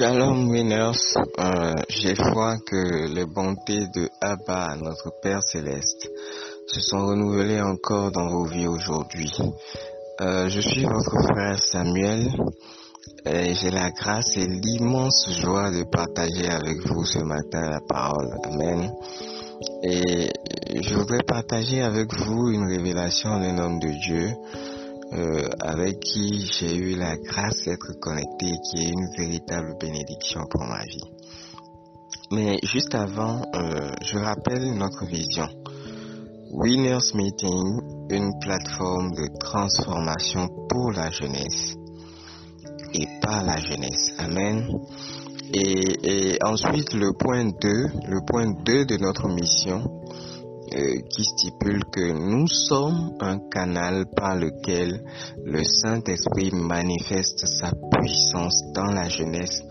Shalom winners, euh, j'ai foi que les bontés de Abba, notre Père céleste, se sont renouvelées encore dans vos vies aujourd'hui. Euh, je suis votre frère Samuel et j'ai la grâce et l'immense joie de partager avec vous ce matin la parole. Amen. Et je voudrais partager avec vous une révélation d'un homme de Dieu euh, avec qui j'ai eu la grâce d'être connecté, qui est une véritable bénédiction pour ma vie. Mais juste avant, euh, je rappelle notre vision. Winners Meeting, une plateforme de transformation pour la jeunesse et par la jeunesse. Amen. Et, et ensuite, le point 2, le point 2 de notre mission, qui stipule que nous sommes un canal par lequel le Saint-Esprit manifeste sa puissance dans la jeunesse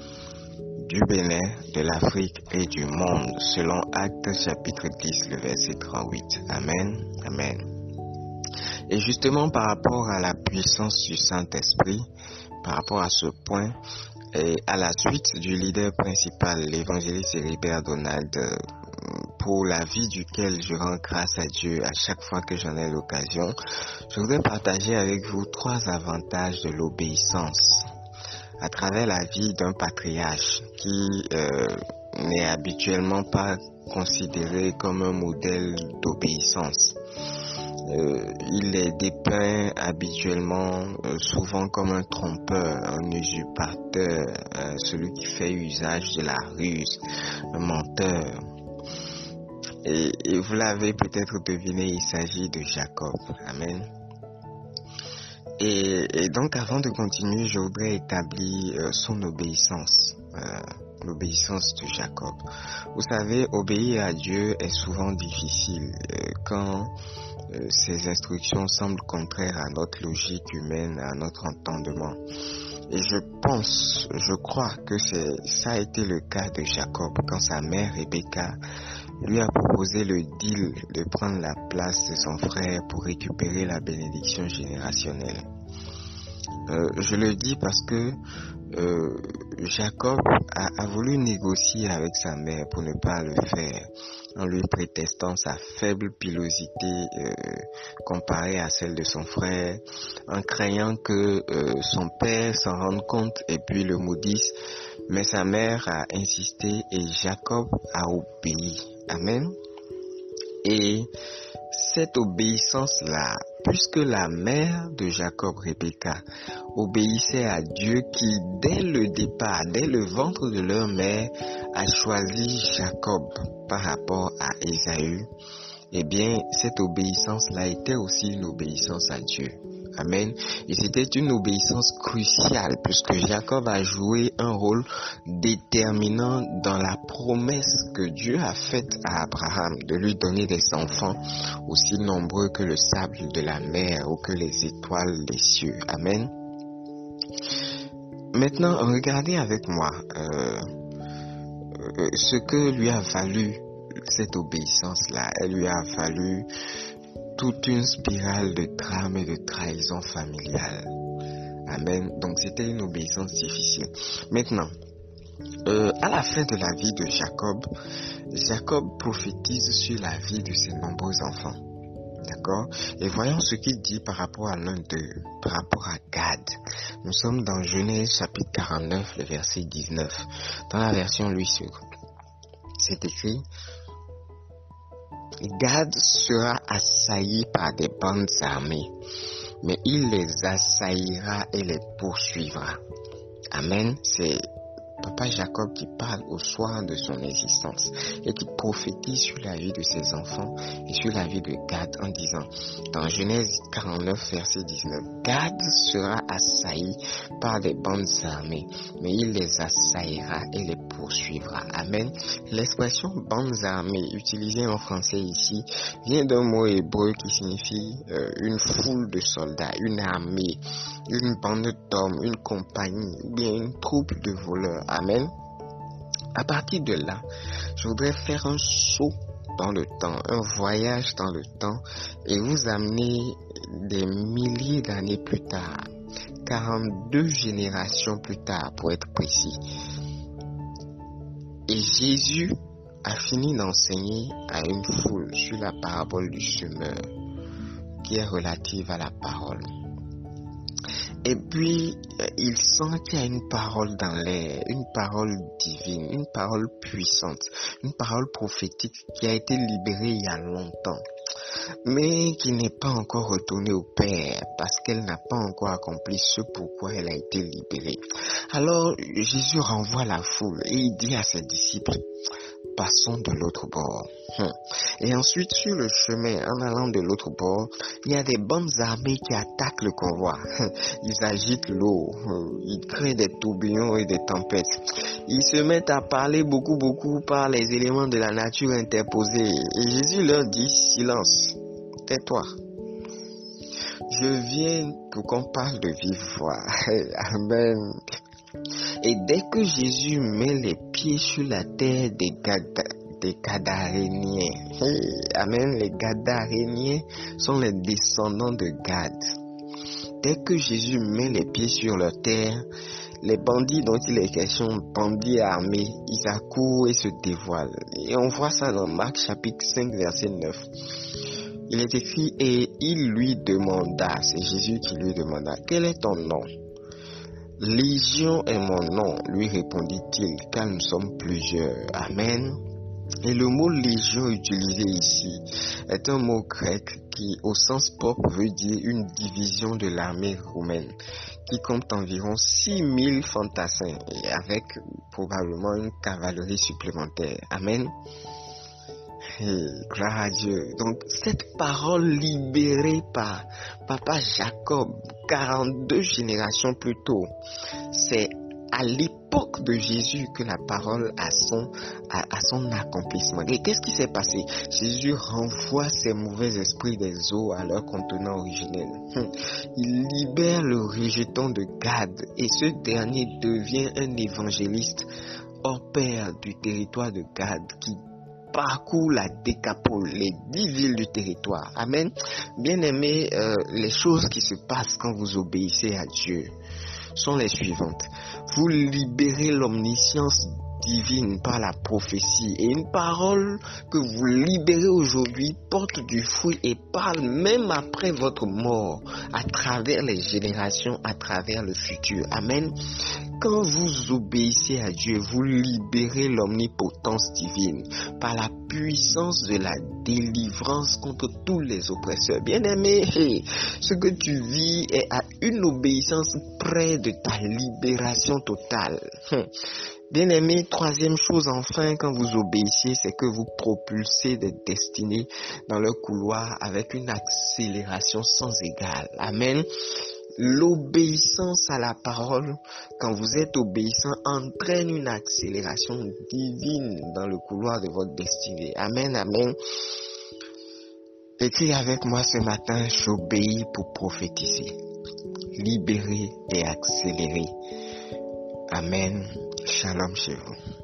du Bénin, de l'Afrique et du monde, selon Actes chapitre 10, le verset 38. Amen. Amen. Et justement par rapport à la puissance du Saint-Esprit, par rapport à ce point, et à la suite du leader principal, l'évangéliste Hébert Donald, pour la vie duquel je rends grâce à Dieu à chaque fois que j'en ai l'occasion, je voudrais partager avec vous trois avantages de l'obéissance à travers la vie d'un patriarche qui euh, n'est habituellement pas considéré comme un modèle d'obéissance. Euh, il est dépeint habituellement euh, souvent comme un trompeur, un usurpateur, celui qui fait usage de la ruse, un menteur. Et, vous l'avez peut-être deviné, il s'agit de Jacob. Amen. Et, donc avant de continuer, je voudrais établir euh, son obéissance, euh, l'obéissance de Jacob. Vous savez, obéir à Dieu est souvent difficile euh, quand ses instructions semblent contraires à notre logique humaine, à notre entendement. Et je pense, je crois que ça a été le cas de Jacob quand sa mère Rebecca lui a proposé le deal de prendre la place de son frère pour récupérer la bénédiction générationnelle. Euh, je le dis parce que euh, Jacob a, voulu négocier avec sa mère pour ne pas le faire, en lui prétestant sa faible pilosité euh, comparée à celle de son frère, en craignant que son père s'en rende compte et puis le maudisse. Mais sa mère a insisté et Jacob a obéi. Amen. Et cette obéissance-là, puisque la mère de Jacob, Rebecca, obéissait à Dieu qui, dès le départ, dès le ventre de leur mère, a choisi Jacob par rapport à Ésaü, eh bien, cette obéissance-là était aussi une obéissance à Dieu. Amen. Et c'était une obéissance cruciale puisque Jacob a joué un rôle déterminant dans la promesse que Dieu a faite à Abraham de lui donner des enfants aussi nombreux que le sable de la mer ou que les étoiles des cieux. Amen. Maintenant, regardez avec moi euh, euh, ce que lui a valu cette obéissance-là. Elle lui a valu toute une spirale de drame et de trahison familiale. Amen. Donc c'était une obéissance difficile. Maintenant, euh, à la fin de la vie de Jacob, Jacob prophétise sur la vie de ses nombreux enfants. D'accord? Et voyons ce qu'il dit par rapport à l'un d'eux, par rapport à Gad. Nous sommes dans Genèse chapitre 49, le verset 19. Dans la version Louis c'est écrit Gad sera assailli par des bandes armées, mais il les assaillira et les poursuivra. Amen. C'est Papa Jacob qui parle au soir de son existence et qui prophétise sur la vie de ses enfants et sur la vie de Gad en disant dans Genèse 49 verset 19 Gad sera assailli par des bandes armées mais il les assaillira et les poursuivra. Amen. L'expression bandes armées utilisée en français ici vient d'un mot hébreu qui signifie euh, une foule de soldats, une armée, une bande d'hommes, une compagnie ou bien une troupe de voleurs. Amen. À partir de là, je voudrais faire un saut dans le temps, un voyage dans le temps et vous amener des milliers d'années plus tard, 42 générations plus tard pour être précis. Et Jésus a fini d'enseigner à une foule sur la parabole du semeur qui est relative à la parole. Et puis, euh, il sent qu'il y a une parole dans l'air, une parole divine, une parole puissante, une parole prophétique qui a été libérée il y a longtemps, mais qui n'est pas encore retournée au Père parce qu'elle n'a pas encore accompli ce pourquoi elle a été libérée. Alors, Jésus renvoie la foule et il dit à ses disciples, passons de l'autre bord. Hum. Et ensuite, sur le chemin, en allant de l'autre bord, il y a des bonnes armées qui attaquent le convoi. Hum. Ils agitent l'eau, hum. ils créent des tourbillons et des tempêtes. Ils se mettent à parler beaucoup, beaucoup par les éléments de la nature interposés. Et Jésus leur dit, silence, tais-toi. Je viens pour qu'on parle de voix. Amen. Et dès que Jésus met les sur la terre des, des Gadaréniens, Amen, les Gadaréniens sont les descendants de Gad. Dès que Jésus met les pieds sur leur terre, les bandits dont il est question, bandits armés, ils accourent et se dévoilent. Et on voit ça dans Marc chapitre 5 verset 9. Il est écrit et il lui demanda, c'est Jésus qui lui demanda, quel est ton nom? Légion est mon nom, lui répondit-il, car nous sommes plusieurs. Amen. Et le mot légion utilisé ici est un mot grec qui, au sens propre, veut dire une division de l'armée romaine qui compte environ 6000 fantassins et avec probablement une cavalerie supplémentaire. Amen. Dieu. Donc cette parole libérée par Papa Jacob, 42 générations plus tôt, c'est à l'époque de Jésus que la parole a son, a, son accomplissement. Et qu'est-ce qui s'est passé? Jésus renvoie ces mauvais esprits des eaux à leur contenant originel. Hum. Il libère le rejeton de Gad et ce dernier devient un évangéliste hors pair du territoire de Gad qui parcourt la décapole, les dix villes du territoire. Amen. Bien aimé, euh, les choses qui se passent quand vous obéissez à Dieu sont les suivantes. Vous libérez l'omniscience divine par la prophétie et une parole que vous libérez aujourd'hui porte du fruit et parle même après votre mort à travers les générations, à travers le futur. Amen. Quand vous obéissez à Dieu, vous libérez l'omnipotence divine par la puissance de la délivrance contre tous les oppresseurs. Bien-aimé, ce que tu vis est à une obéissance près de ta libération totale. Bien-aimé, troisième chose enfin, quand vous obéissez, c'est que vous propulsez des destinées dans le couloir avec une accélération sans égale. Amen. L'obéissance à la parole, quand vous êtes obéissant, entraîne une accélération divine dans le couloir de votre destinée. Amen, amen. Écris avec moi ce matin, j'obéis pour prophétiser, libérer et accélérer. Amen. Shalom chez vous.